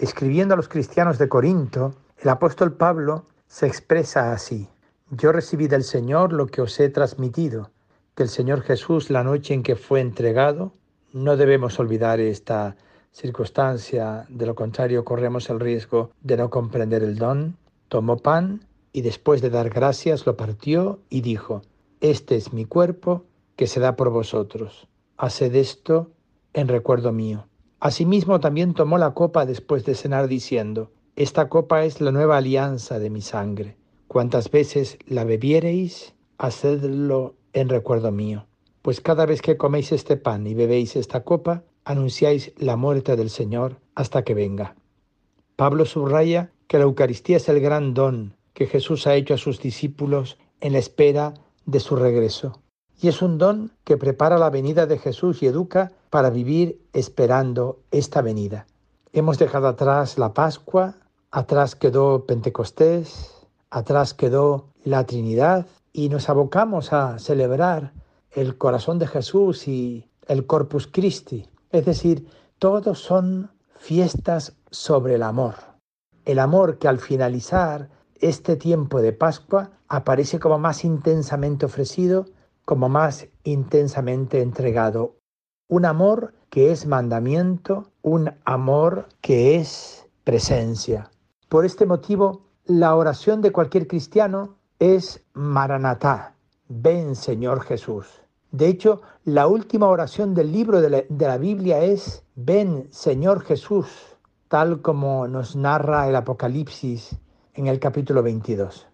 Escribiendo a los cristianos de Corinto, el apóstol Pablo se expresa así. Yo recibí del Señor lo que os he transmitido, que el Señor Jesús la noche en que fue entregado, no debemos olvidar esta circunstancia, de lo contrario corremos el riesgo de no comprender el don, tomó pan y después de dar gracias lo partió y dijo, Este es mi cuerpo que se da por vosotros. Haced esto en recuerdo mío. Asimismo también tomó la copa después de cenar diciendo, Esta copa es la nueva alianza de mi sangre. Cuantas veces la bebiereis, hacedlo en recuerdo mío. Pues cada vez que coméis este pan y bebéis esta copa, anunciáis la muerte del Señor hasta que venga. Pablo subraya que la Eucaristía es el gran don que Jesús ha hecho a sus discípulos en la espera de su regreso y es un don que prepara la venida de Jesús y educa para vivir esperando esta venida. Hemos dejado atrás la Pascua, atrás quedó Pentecostés, atrás quedó la Trinidad y nos abocamos a celebrar el corazón de Jesús y el Corpus Christi. Es decir, todos son fiestas sobre el amor. El amor que al finalizar este tiempo de Pascua aparece como más intensamente ofrecido como más intensamente entregado. Un amor que es mandamiento, un amor que es presencia. Por este motivo, la oración de cualquier cristiano es Maranatá, ven Señor Jesús. De hecho, la última oración del libro de la, de la, Biblia es, ven Señor Jesús, tal como nos narra el Apocalipsis en el capítulo 22.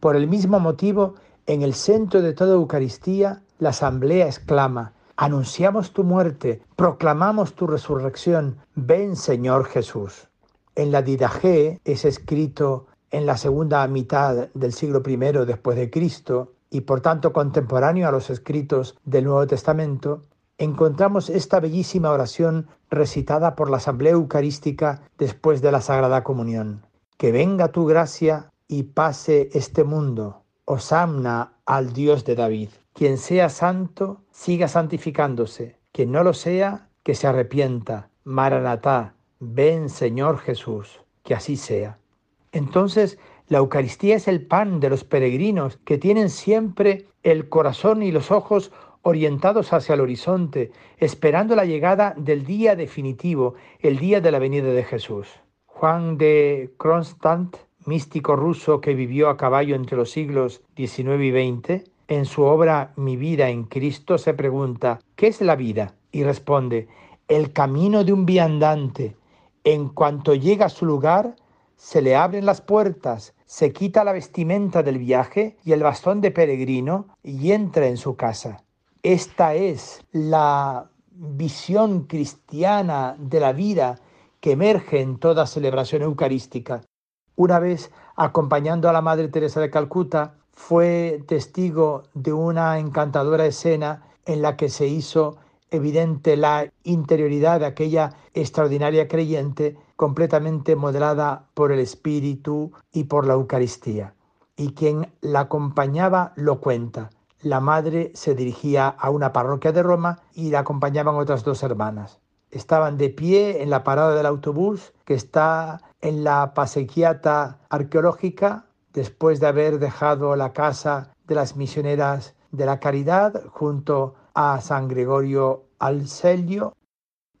Por el mismo motivo, en el centro de toda Eucaristía, la asamblea exclama, anunciamos tu muerte, proclamamos tu resurrección, ven Señor Jesús. En la Didaje es escrito en la segunda mitad del siglo I después de Cristo y por tanto contemporáneo a los escritos del Nuevo Testamento, encontramos esta bellísima oración recitada por la Asamblea Eucarística después de la Sagrada Comunión. Que venga tu gracia y pase este mundo Osamna al Dios de David. Quien sea santo, siga santificándose. Quien no lo sea, que se arrepienta. Maranatá, ven Señor Jesús, que así sea. Entonces, la Eucaristía es el pan de los peregrinos que tienen siempre el corazón y los ojos orientados hacia el horizonte, esperando la llegada del día definitivo, el día de la venida de Jesús. Juan de Kronstadt místico ruso que vivió a caballo entre los siglos XIX y XX, en su obra Mi vida en Cristo se pregunta, ¿qué es la vida? Y responde, el camino de un viandante. En cuanto llega a su lugar, se le abren las puertas, se quita la vestimenta del viaje y el bastón de peregrino y entra en su casa. Esta es la visión cristiana de la vida que emerge en toda celebración eucarística. Una vez, acompañando a la Madre Teresa de Calcuta, fue testigo de una encantadora escena en la que se hizo evidente la interioridad de aquella extraordinaria creyente completamente modelada por el Espíritu y por la Eucaristía. Y quien la acompañaba lo cuenta. La madre se dirigía a una parroquia de Roma y la acompañaban otras dos hermanas. Estaban de pie en la parada del autobús que está en la pasequiata arqueológica después de haber dejado la casa de las misioneras de la caridad junto a San Gregorio al Celio.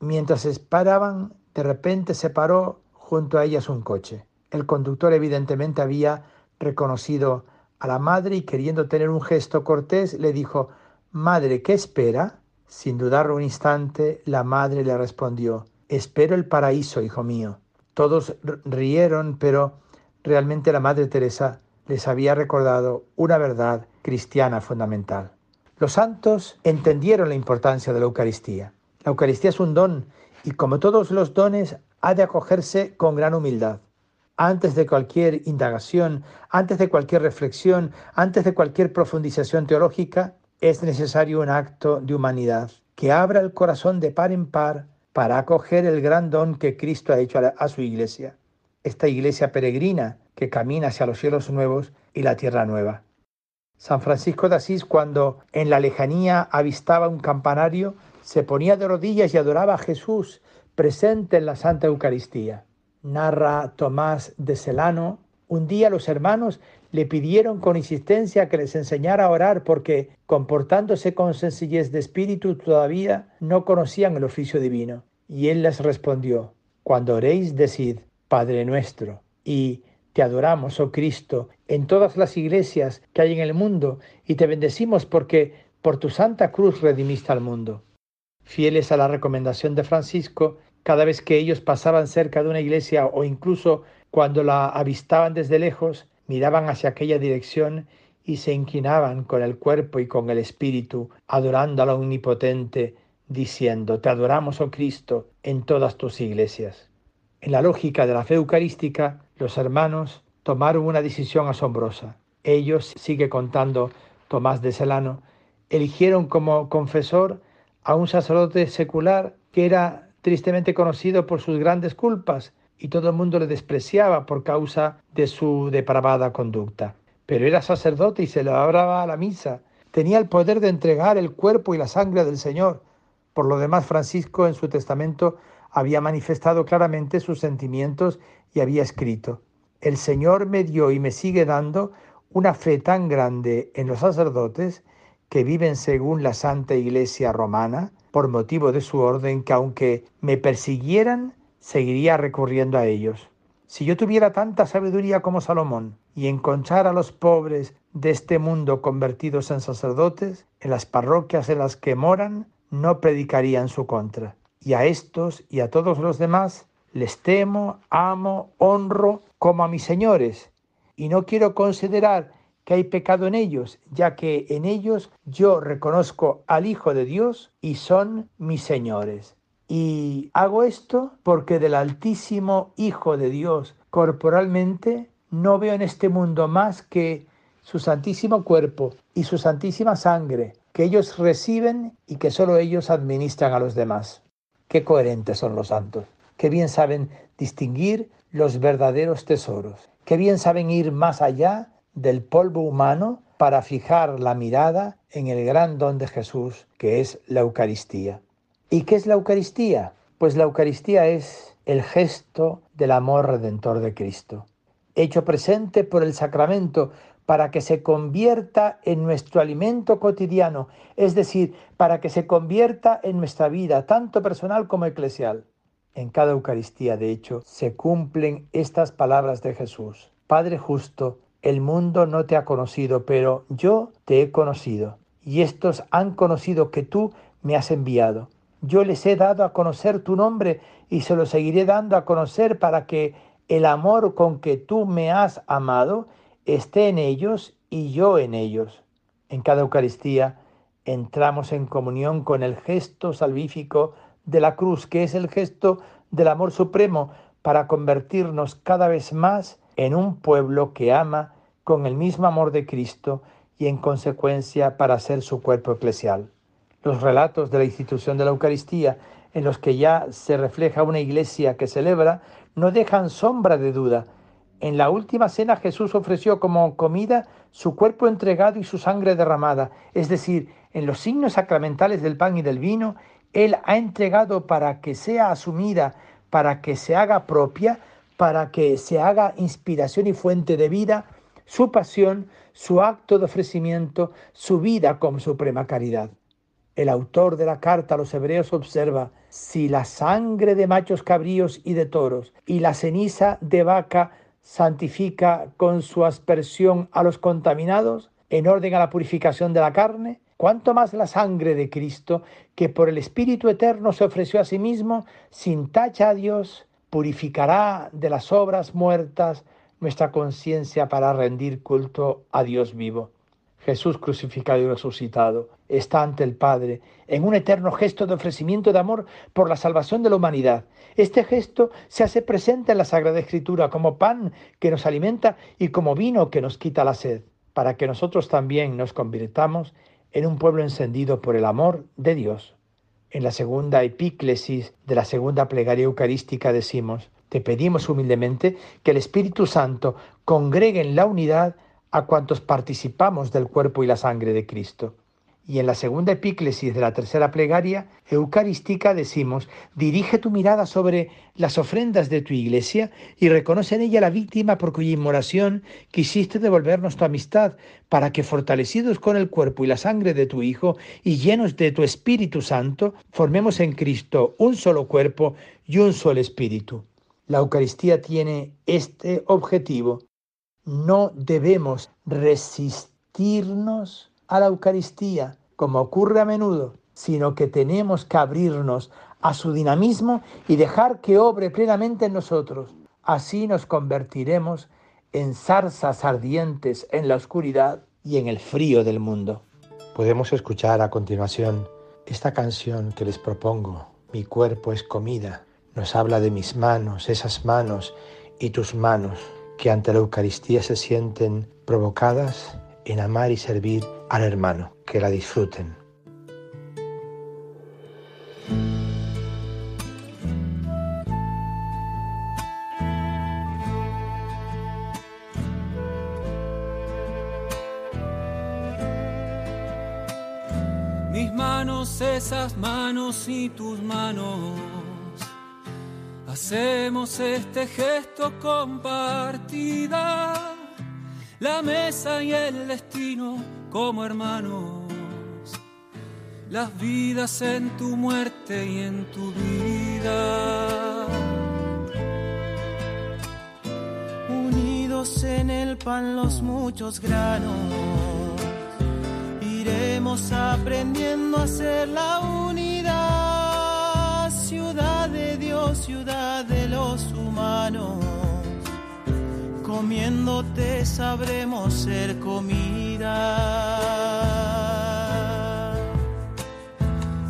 Mientras esperaban, de repente se paró junto a ellas un coche. El conductor evidentemente había reconocido a la madre y queriendo tener un gesto cortés le dijo, Madre, ¿qué espera? Sin dudar un instante, la madre le respondió, Espero el paraíso, hijo mío. Todos rieron, pero realmente la Madre Teresa les había recordado una verdad cristiana fundamental. Los santos entendieron la importancia de la Eucaristía. La Eucaristía es un don y como todos los dones ha de acogerse con gran humildad. antes de cualquier indagación, antes de cualquier reflexión, antes de cualquier profundización teológica, es necesario un acto de humanidad que abra el corazón de par en par para acoger el gran don que Cristo ha hecho a, su iglesia, esta iglesia peregrina que camina hacia los cielos nuevos y la tierra nueva. San Francisco de Asís, cuando en la lejanía avistaba un campanario, se ponía de rodillas y adoraba a Jesús presente en la Santa Eucaristía narra Tomás de Celano, un día los hermanos le pidieron con insistencia que les enseñara a orar porque, comportándose con sencillez de espíritu, todavía no conocían el oficio divino. Y él les respondió, Cuando oréis, decid, Padre nuestro, y te adoramos, oh Cristo, en todas las iglesias que hay en el mundo, y te bendecimos porque por tu santa cruz redimiste al mundo. Fieles a la recomendación de Francisco, cada vez que ellos pasaban cerca de una iglesia o incluso cuando la avistaban desde lejos, miraban hacia aquella dirección y se inclinaban con el cuerpo y con el espíritu, adorando al Omnipotente, diciendo, Te adoramos, oh Cristo, en todas tus iglesias. En la lógica de la fe eucarística, los hermanos tomaron una decisión asombrosa. Ellos, sigue contando Tomás de Celano, eligieron como confesor a un sacerdote secular que era tristemente conocido por sus grandes culpas, y todo el mundo le despreciaba por causa de su depravada conducta. Pero era sacerdote y se celebraba a la misa. Tenía el poder de entregar el cuerpo y la sangre del Señor. Por lo demás, Francisco en su testamento había manifestado claramente sus sentimientos y había escrito, El Señor me dio y me sigue dando una fe tan grande en los sacerdotes que viven según la Santa Iglesia romana, por motivo de su orden, que aunque me persiguieran, seguiría recurriendo a ellos. Si yo tuviera tanta sabiduría como Salomón y encontrara a los pobres de este mundo convertidos en sacerdotes, en las parroquias en las que moran, no predicaría en su contra. Y a estos y a todos los demás les temo, amo, honro como a mis señores, y no quiero considerar que hay pecado en ellos, ya que en ellos yo reconozco al Hijo de Dios y son mis señores. Y hago esto porque del Altísimo Hijo de Dios corporalmente no veo en este mundo más que su santísimo cuerpo y su santísima sangre, que ellos reciben y que solo ellos administran a los demás. Qué coherentes son los santos, qué bien saben distinguir los verdaderos tesoros, qué bien saben ir más allá del polvo humano para fijar la mirada en el gran don de Jesús, que es la Eucaristía. ¿Y qué es la Eucaristía? Pues la Eucaristía es el gesto del amor redentor de Cristo, hecho presente por el sacramento para que se convierta en nuestro alimento cotidiano, es decir, para que se convierta en nuestra vida, tanto personal como eclesial. En cada Eucaristía, de hecho, se cumplen estas palabras de Jesús. Padre justo, el mundo no te ha conocido, pero yo te he conocido, y estos han conocido que tú me has enviado. Yo les he dado a conocer tu nombre y se lo seguiré dando a conocer para que el amor con que tú me has amado esté en ellos y yo en ellos. En cada Eucaristía entramos en comunión con el gesto salvífico de la cruz, que es el gesto del amor supremo, para convertirnos cada vez más en un pueblo que ama con el mismo amor de Cristo y en consecuencia para ser su cuerpo eclesial. Los relatos de la institución de la Eucaristía, en los que ya se refleja una iglesia que celebra, no dejan sombra de duda. En la última cena Jesús ofreció como comida su cuerpo entregado y su sangre derramada, es decir, en los signos sacramentales del pan y del vino, Él ha entregado para que sea asumida, para que se haga propia para que se haga inspiración y fuente de vida, su pasión, su acto de ofrecimiento, su vida como suprema caridad. El autor de la carta a los hebreos observa, si la sangre de machos cabríos y de toros y la ceniza de vaca santifica con su aspersión a los contaminados, en orden a la purificación de la carne, cuánto más la sangre de Cristo, que por el Espíritu Eterno se ofreció a sí mismo sin tacha a Dios, purificará de las obras muertas nuestra conciencia para rendir culto a Dios vivo. Jesús crucificado y resucitado está ante el Padre en un eterno gesto de ofrecimiento de amor por la salvación de la humanidad. Este gesto se hace presente en la Sagrada Escritura como pan que nos alimenta y como vino que nos quita la sed, para que nosotros también nos convirtamos en un pueblo encendido por el amor de Dios. En la segunda epíclesis de la segunda plegaria eucarística decimos, te pedimos humildemente que el Espíritu Santo congregue en la unidad a cuantos participamos del cuerpo y la sangre de Cristo. Y en la segunda epíclesis de la tercera plegaria eucarística decimos, dirige tu mirada sobre las ofrendas de tu iglesia y reconoce en ella la víctima por cuya inmolación quisiste devolvernos tu amistad, para que fortalecidos con el cuerpo y la sangre de tu Hijo y llenos de tu Espíritu Santo, formemos en Cristo un solo cuerpo y un solo espíritu. La Eucaristía tiene este objetivo no debemos resistirnos a la Eucaristía, como ocurre a menudo, sino que tenemos que abrirnos a su dinamismo y dejar que obre plenamente en nosotros. Así nos convertiremos en zarzas ardientes en la oscuridad y en el frío del mundo. Podemos escuchar a continuación esta canción que les propongo, Mi cuerpo es comida. Nos habla de mis manos, esas manos y tus manos que ante la Eucaristía se sienten provocadas en amar y servir al hermano, que la disfruten. Mis manos, esas manos y tus manos Hacemos este gesto compartida, la mesa y el destino como hermanos, las vidas en tu muerte y en tu vida. Unidos en el pan los muchos granos, iremos aprendiendo a ser la unidad ciudad ciudad de los humanos. Comiéndote sabremos ser comida.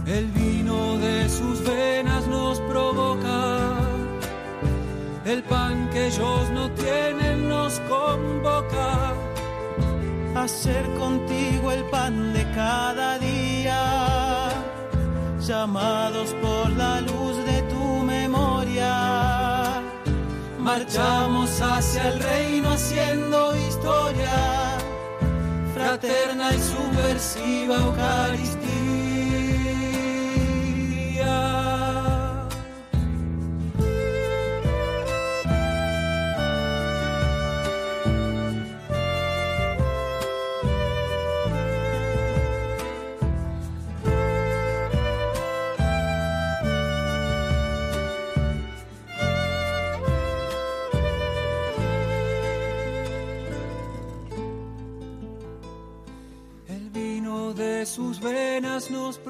El vino de sus venas nos provoca, el pan que ellos no tienen nos convoca. Hacer contigo el pan de cada día llamados por la luz Marchamos hacia el reino haciendo historia, fraterna y subversiva Eucaristía.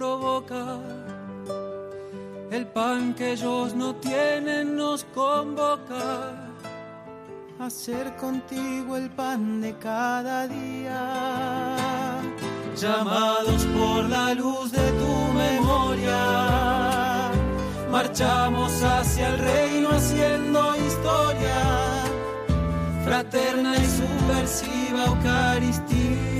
Provoca. El pan que ellos no tienen nos convoca. Hacer contigo el pan de cada día. Llamados por la luz de tu memoria. Marchamos hacia el reino haciendo historia. Fraterna y subversiva Eucaristía.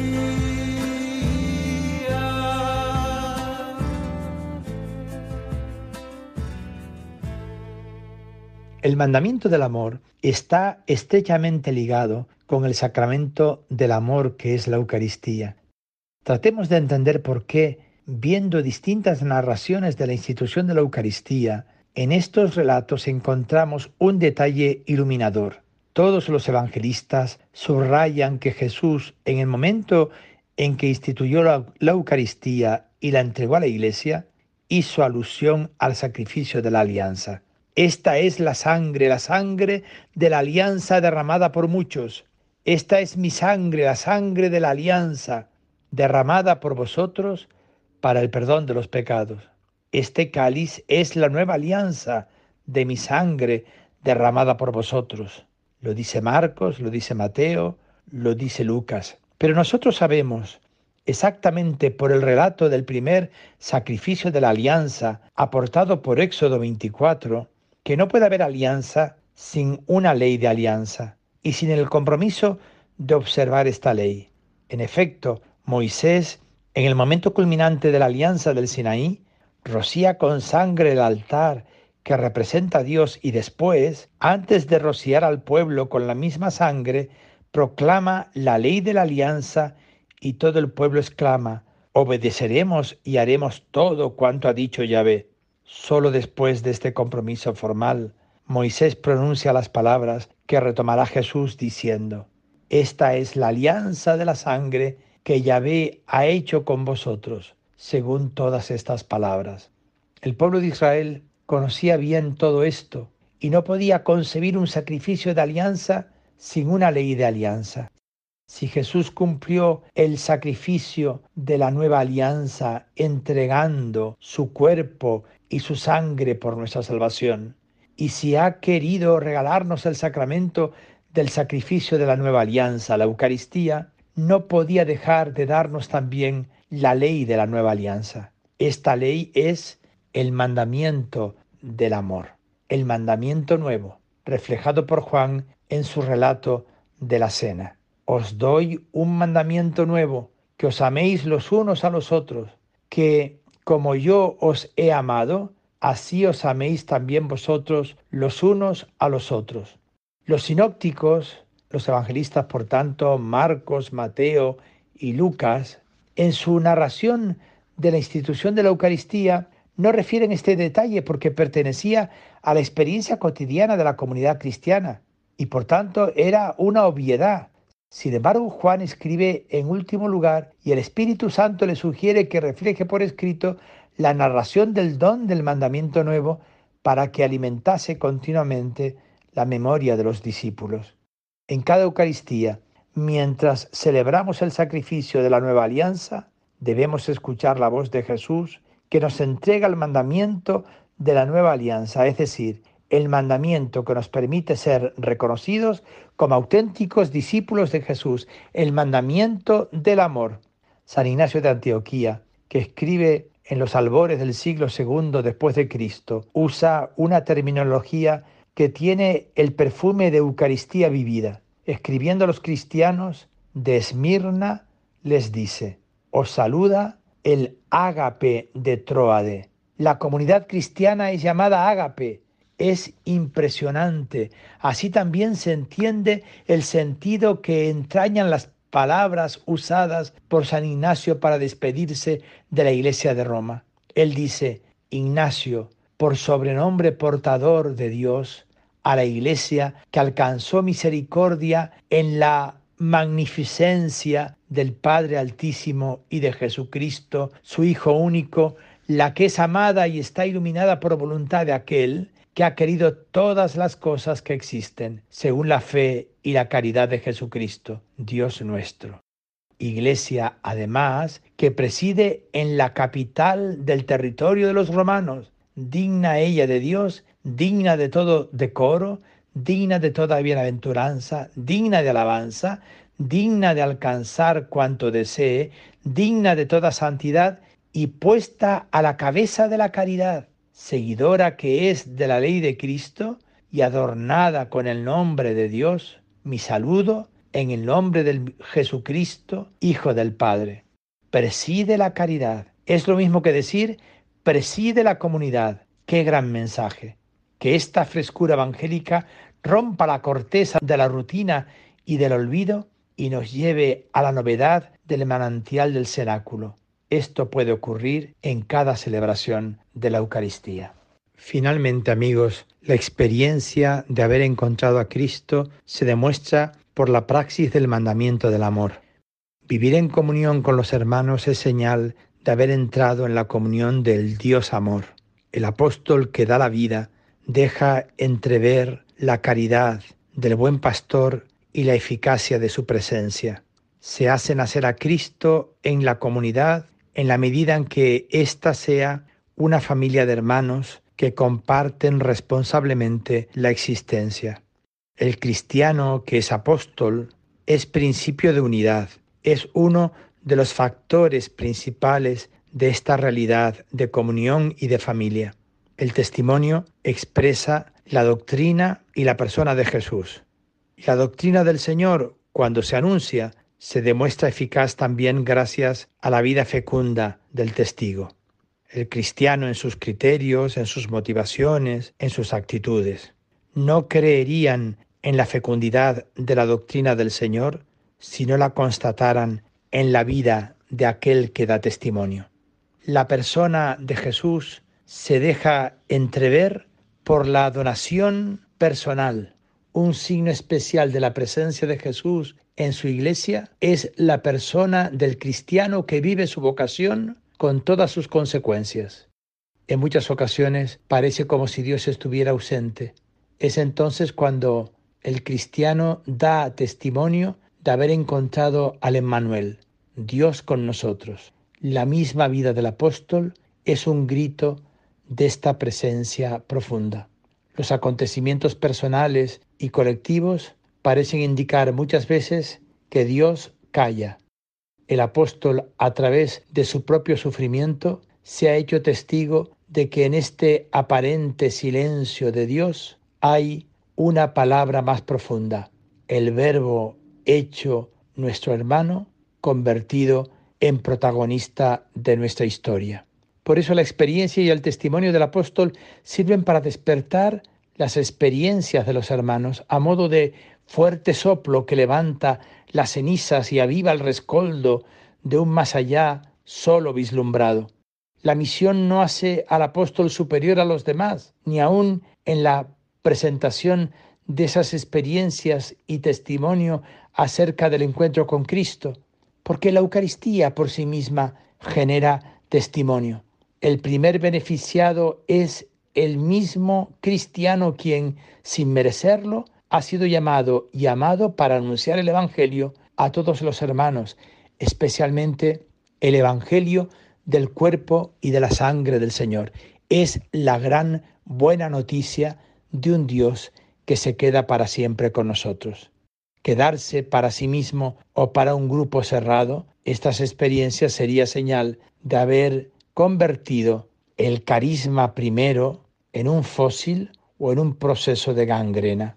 El mandamiento del amor está estrechamente ligado con el sacramento del amor que es la Eucaristía. Tratemos de entender por qué, viendo distintas narraciones de la institución de la Eucaristía, en estos relatos encontramos un detalle iluminador. Todos los evangelistas subrayan que Jesús, en el momento en que instituyó la, Eucaristía y la entregó a la Iglesia, hizo alusión al sacrificio de la alianza. Esta es la sangre, la sangre de la alianza derramada por muchos. Esta es mi sangre, la sangre de la alianza derramada por vosotros para el perdón de los pecados. Este cáliz es la nueva alianza de mi sangre derramada por vosotros. Lo dice Marcos, lo dice Mateo, lo dice Lucas. Pero nosotros sabemos exactamente por el relato del primer sacrificio de la alianza aportado por Éxodo 24, que no puede haber alianza sin una ley de alianza y sin el compromiso de observar esta ley. En efecto, Moisés, en el momento culminante de la alianza del Sinaí, rocía con sangre el altar que representa a Dios y después, antes de rociar al pueblo con la misma sangre, proclama la ley de la alianza y todo el pueblo exclama, obedeceremos y haremos todo cuanto ha dicho Yahvé. Solo después de este compromiso formal, Moisés pronuncia las palabras que retomará Jesús diciendo, Esta es la alianza de la sangre que Yahvé ha hecho con vosotros, según todas estas palabras. El pueblo de Israel conocía bien todo esto y no podía concebir un sacrificio de alianza sin una ley de alianza. Si Jesús cumplió el sacrificio de la nueva alianza entregando su cuerpo y su sangre por nuestra salvación, y si ha querido regalarnos el sacramento del sacrificio de la nueva alianza, la Eucaristía, no podía dejar de darnos también la ley de la nueva alianza. Esta ley es el mandamiento del amor, el mandamiento nuevo, reflejado por Juan en su relato de la cena. Os doy un mandamiento nuevo, que os améis los unos a los otros, que como yo os he amado, así os améis también vosotros los unos a los otros. Los sinópticos, los evangelistas, por tanto, Marcos, Mateo y Lucas, en su narración de la institución de la Eucaristía, no refieren este detalle porque pertenecía a la experiencia cotidiana de la comunidad cristiana y por tanto era una obviedad sin embargo, Juan escribe en último lugar y el Espíritu Santo le sugiere que refleje por escrito la narración del don del mandamiento nuevo para que alimentase continuamente la memoria de los discípulos. En cada Eucaristía, mientras celebramos el sacrificio de la nueva alianza, debemos escuchar la voz de Jesús que nos entrega el mandamiento de la nueva alianza, es decir, el mandamiento que nos permite ser reconocidos como auténticos discípulos de Jesús, el mandamiento del amor. San Ignacio de Antioquía, que escribe en los albores del siglo II después de Cristo, usa una terminología que tiene el perfume de Eucaristía vivida. Escribiendo a los cristianos de Esmirna, les dice, os saluda el ágape de Troade. La comunidad cristiana es llamada ágape, es impresionante. Así también se entiende el sentido que entrañan las palabras usadas por San Ignacio para despedirse de la Iglesia de Roma. Él dice, Ignacio, por sobrenombre portador de Dios, a la Iglesia que alcanzó misericordia en la magnificencia del Padre Altísimo y de Jesucristo, su Hijo único, la que es amada y está iluminada por voluntad de aquel que ha querido todas las cosas que existen, según la fe y la caridad de Jesucristo, Dios nuestro. Iglesia, además, que preside en la capital del territorio de los romanos, digna ella de Dios, digna de todo decoro, digna de toda bienaventuranza, digna de alabanza, digna de alcanzar cuanto desee, digna de toda santidad y puesta a la cabeza de la caridad, seguidora que es de la ley de Cristo y adornada con el nombre de Dios, mi saludo en el nombre del Jesucristo, Hijo del Padre. Preside la caridad. Es lo mismo que decir, preside la comunidad. Qué gran mensaje. Que esta frescura evangélica rompa la corteza de la rutina y del olvido y nos lleve a la novedad del manantial del cenáculo. Esto puede ocurrir en cada celebración de la Eucaristía. Finalmente, amigos, la experiencia de haber encontrado a Cristo se demuestra por la praxis del mandamiento del amor. Vivir en comunión con los hermanos es señal de haber entrado en la comunión del Dios amor. El apóstol que da la vida deja entrever la caridad del buen pastor y la eficacia de su presencia. Se hace nacer a Cristo en la comunidad en la medida en que ésta sea una familia de hermanos que comparten responsablemente la existencia. El cristiano que es apóstol es principio de unidad, es uno de los factores principales de esta realidad de comunión y de familia. El testimonio expresa la doctrina y la persona de Jesús. La doctrina del Señor, cuando se anuncia, se demuestra eficaz también gracias a la vida fecunda del testigo. El cristiano en sus criterios, en sus motivaciones, en sus actitudes. No creerían en la fecundidad de la doctrina del Señor si no la constataran en la vida de aquel que da testimonio. La persona de Jesús se deja entrever por la donación personal. Un signo especial de la presencia de Jesús en su iglesia es la persona del cristiano que vive su vocación con todas sus consecuencias. En muchas ocasiones parece como si Dios estuviera ausente. Es entonces cuando el cristiano da testimonio de haber encontrado al Emmanuel, Dios con nosotros. La misma vida del apóstol es un grito de esta presencia profunda. Los acontecimientos personales y colectivos parecen indicar muchas veces que Dios calla. El apóstol, a través de su propio sufrimiento, se ha hecho testigo de que en este aparente silencio de Dios hay una palabra más profunda, el verbo hecho nuestro hermano convertido en protagonista de nuestra historia. Por eso la experiencia y el testimonio del apóstol sirven para despertar las experiencias de los hermanos a modo de fuerte soplo que levanta las cenizas y aviva el rescoldo de un más allá solo vislumbrado. La misión no hace al apóstol superior a los demás, ni aun en la presentación de esas experiencias y testimonio acerca del encuentro con Cristo, porque la Eucaristía por sí misma genera testimonio. El primer beneficiado es el mismo cristiano quien, sin merecerlo, ha sido llamado y amado para anunciar el Evangelio a todos los hermanos, especialmente el Evangelio del cuerpo y de la sangre del Señor. Es la gran buena noticia de un Dios que se queda para siempre con nosotros quedarse para sí mismo o para un grupo cerrado, estas experiencias sería señal de haber convertido el carisma primero en un fósil o en un proceso de gangrena.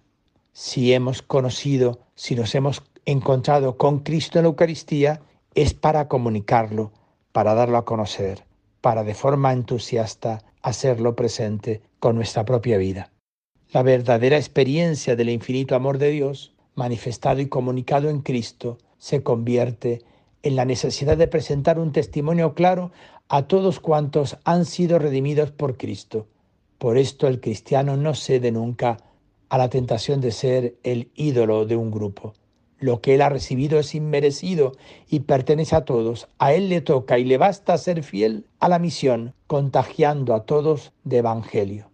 Si hemos conocido, si nos hemos encontrado con Cristo en la Eucaristía, es para comunicarlo, para darlo a conocer, para de forma entusiasta hacerlo presente con nuestra propia vida. La verdadera experiencia del infinito amor de Dios manifestado y comunicado en Cristo, se convierte en la necesidad de presentar un testimonio claro a todos cuantos han sido redimidos por Cristo. Por esto el cristiano no cede nunca a la tentación de ser el ídolo de un grupo. Lo que él ha recibido es inmerecido y pertenece a todos. A él le toca y le basta ser fiel a la misión, contagiando a todos de evangelio.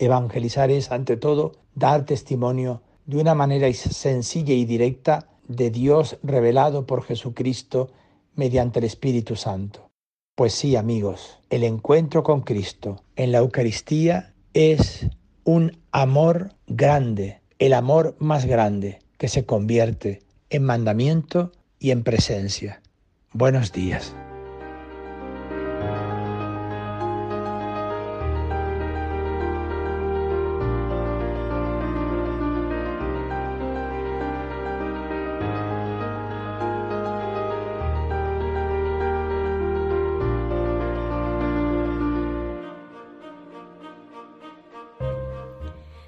Evangelizar es, ante todo, dar testimonio de una manera sencilla y directa de Dios revelado por Jesucristo mediante el Espíritu Santo. Pues sí, amigos, el encuentro con Cristo en la Eucaristía es un amor grande, el amor más grande que se convierte en mandamiento y en presencia. Buenos días.